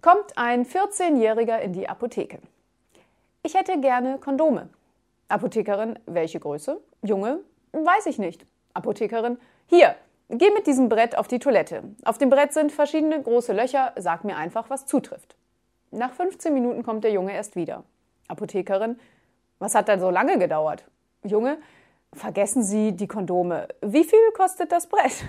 Kommt ein 14-Jähriger in die Apotheke. Ich hätte gerne Kondome. Apothekerin, welche Größe? Junge, weiß ich nicht. Apothekerin, hier, geh mit diesem Brett auf die Toilette. Auf dem Brett sind verschiedene große Löcher, sag mir einfach, was zutrifft. Nach 15 Minuten kommt der Junge erst wieder. Apothekerin, was hat denn so lange gedauert? Junge, vergessen Sie die Kondome. Wie viel kostet das Brett?